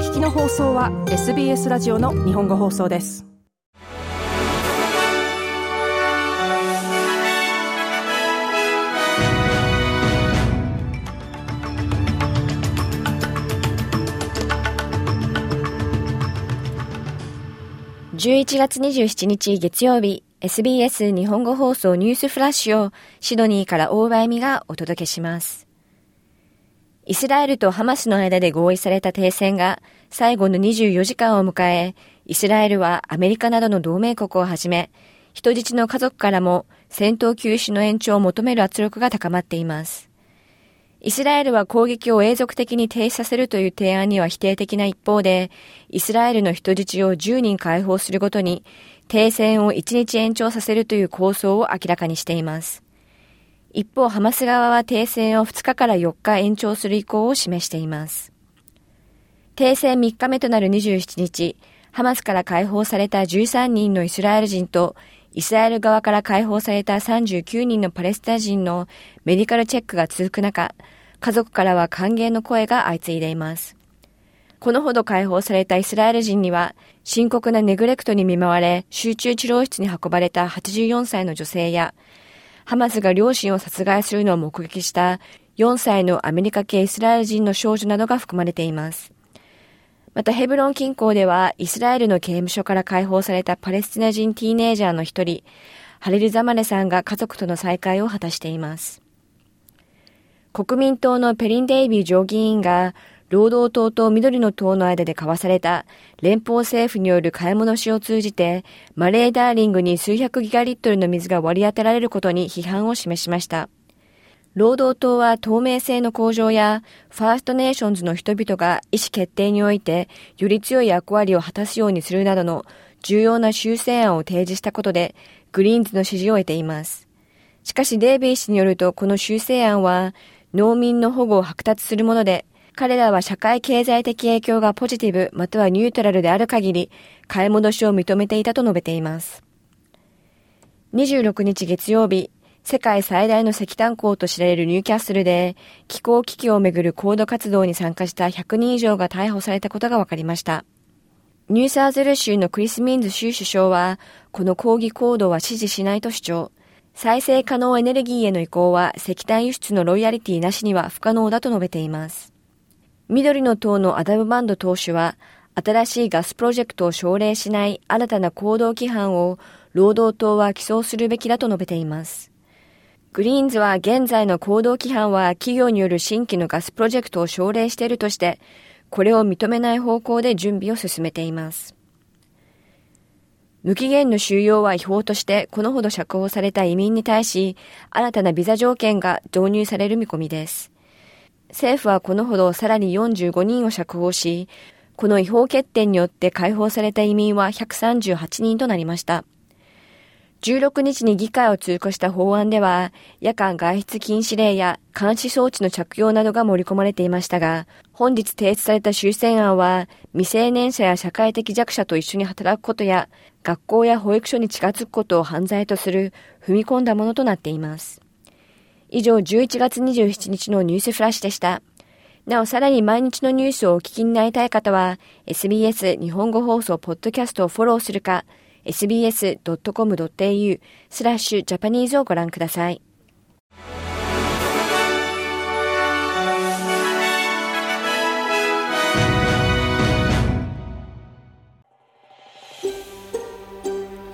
聞きの放送は SBS ラジオの日本語放送です11月27日月曜日 SBS 日本語放送ニュースフラッシュをシドニーから大場恵美がお届けします。イスラエルとハマスの間で合意された停戦が最後の24時間を迎え、イスラエルはアメリカなどの同盟国をはじめ、人質の家族からも戦闘休止の延長を求める圧力が高まっています。イスラエルは攻撃を永続的に停止させるという提案には否定的な一方で、イスラエルの人質を10人解放するごとに停戦を1日延長させるという構想を明らかにしています。一方、ハマス側は停戦を2日から4日延長する意向を示しています。停戦3日目となる27日、ハマスから解放された13人のイスラエル人と、イスラエル側から解放された39人のパレスチナ人のメディカルチェックが続く中、家族からは歓迎の声が相次いでいます。このほど解放されたイスラエル人には、深刻なネグレクトに見舞われ、集中治療室に運ばれた84歳の女性や、ハマスが両親を殺害するのを目撃した4歳のアメリカ系イスラエル人の少女などが含まれています。またヘブロン近郊ではイスラエルの刑務所から解放されたパレスチナ人ティーネイジャーの一人、ハリル・ザマネさんが家族との再会を果たしています。国民党のペリン・デイビー上議員が労働党と緑の党の間で交わされた連邦政府による買い戻しを通じてマレーダーリングに数百ギガリットルの水が割り当てられることに批判を示しました。労働党は透明性の向上やファーストネーションズの人々が意思決定においてより強い役割を果たすようにするなどの重要な修正案を提示したことでグリーンズの支持を得ています。しかしデイビー氏によるとこの修正案は農民の保護を剥奪するもので彼らは社会経済的影響がポジティブまたはニュートラルである限り、買い戻しを認めていたと述べています。26日月曜日、世界最大の石炭港と知られるニューキャッスルで、気候危機をめぐる行動活動に参加した100人以上が逮捕されたことが分かりました。ニューサーズル州のクリス・ミンズ州首相は、この抗議行動は支持しないと主張。再生可能エネルギーへの移行は石炭輸出のロイヤリティなしには不可能だと述べています。緑の党のアダムバンド党首は、新しいガスプロジェクトを奨励しない新たな行動規範を労働党は起草するべきだと述べています。グリーンズは現在の行動規範は企業による新規のガスプロジェクトを奨励しているとして、これを認めない方向で準備を進めています。無期限の収容は違法としてこのほど釈放された移民に対し、新たなビザ条件が導入される見込みです。政府はこのほどさらに45人を釈放し、この違法決定によって解放された移民は138人となりました。16日に議会を通過した法案では、夜間外出禁止令や監視装置の着用などが盛り込まれていましたが、本日提出された修正案は、未成年者や社会的弱者と一緒に働くことや、学校や保育所に近づくことを犯罪とする、踏み込んだものとなっています。以上11月27日のニュースフラッシュでした。なお、さらに毎日のニュースをお聞きになりたい方は、SBS 日本語放送ポッドキャストをフォローするか、sbs.com.au スラッシュジャパニーズをご覧ください。